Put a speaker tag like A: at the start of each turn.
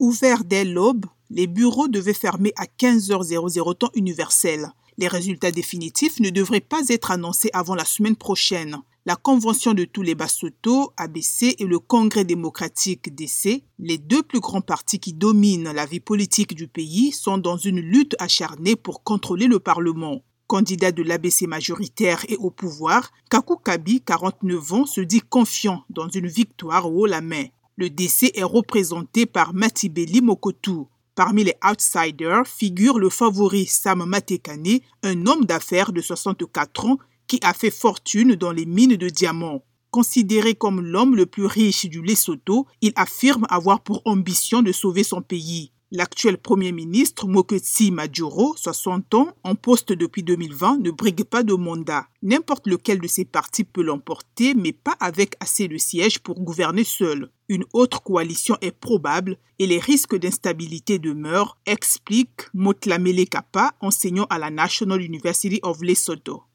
A: Ouvert dès l'aube, les bureaux devaient fermer à 15h00 temps universel. Les résultats définitifs ne devraient pas être annoncés avant la semaine prochaine. La Convention de tous les Basotho, ABC, et le Congrès démocratique, DC, les deux plus grands partis qui dominent la vie politique du pays, sont dans une lutte acharnée pour contrôler le Parlement. Candidat de l'ABC majoritaire et au pouvoir, Kaku Kabi, 49 ans, se dit confiant dans une victoire haut la main. Le DC est représenté par Matibeli Mokotu. Parmi les outsiders figure le favori Sam Matekane, un homme d'affaires de 64 ans qui a fait fortune dans les mines de diamants. Considéré comme l'homme le plus riche du Lesotho, il affirme avoir pour ambition de sauver son pays. L'actuel Premier ministre Moketsi Majoro, 60 ans, en poste depuis 2020, ne brigue pas de mandat. N'importe lequel de ses partis peut l'emporter, mais pas avec assez de sièges pour gouverner seul. Une autre coalition est probable et les risques d'instabilité demeurent, explique Motlamele Kappa, enseignant à la National University of Lesotho.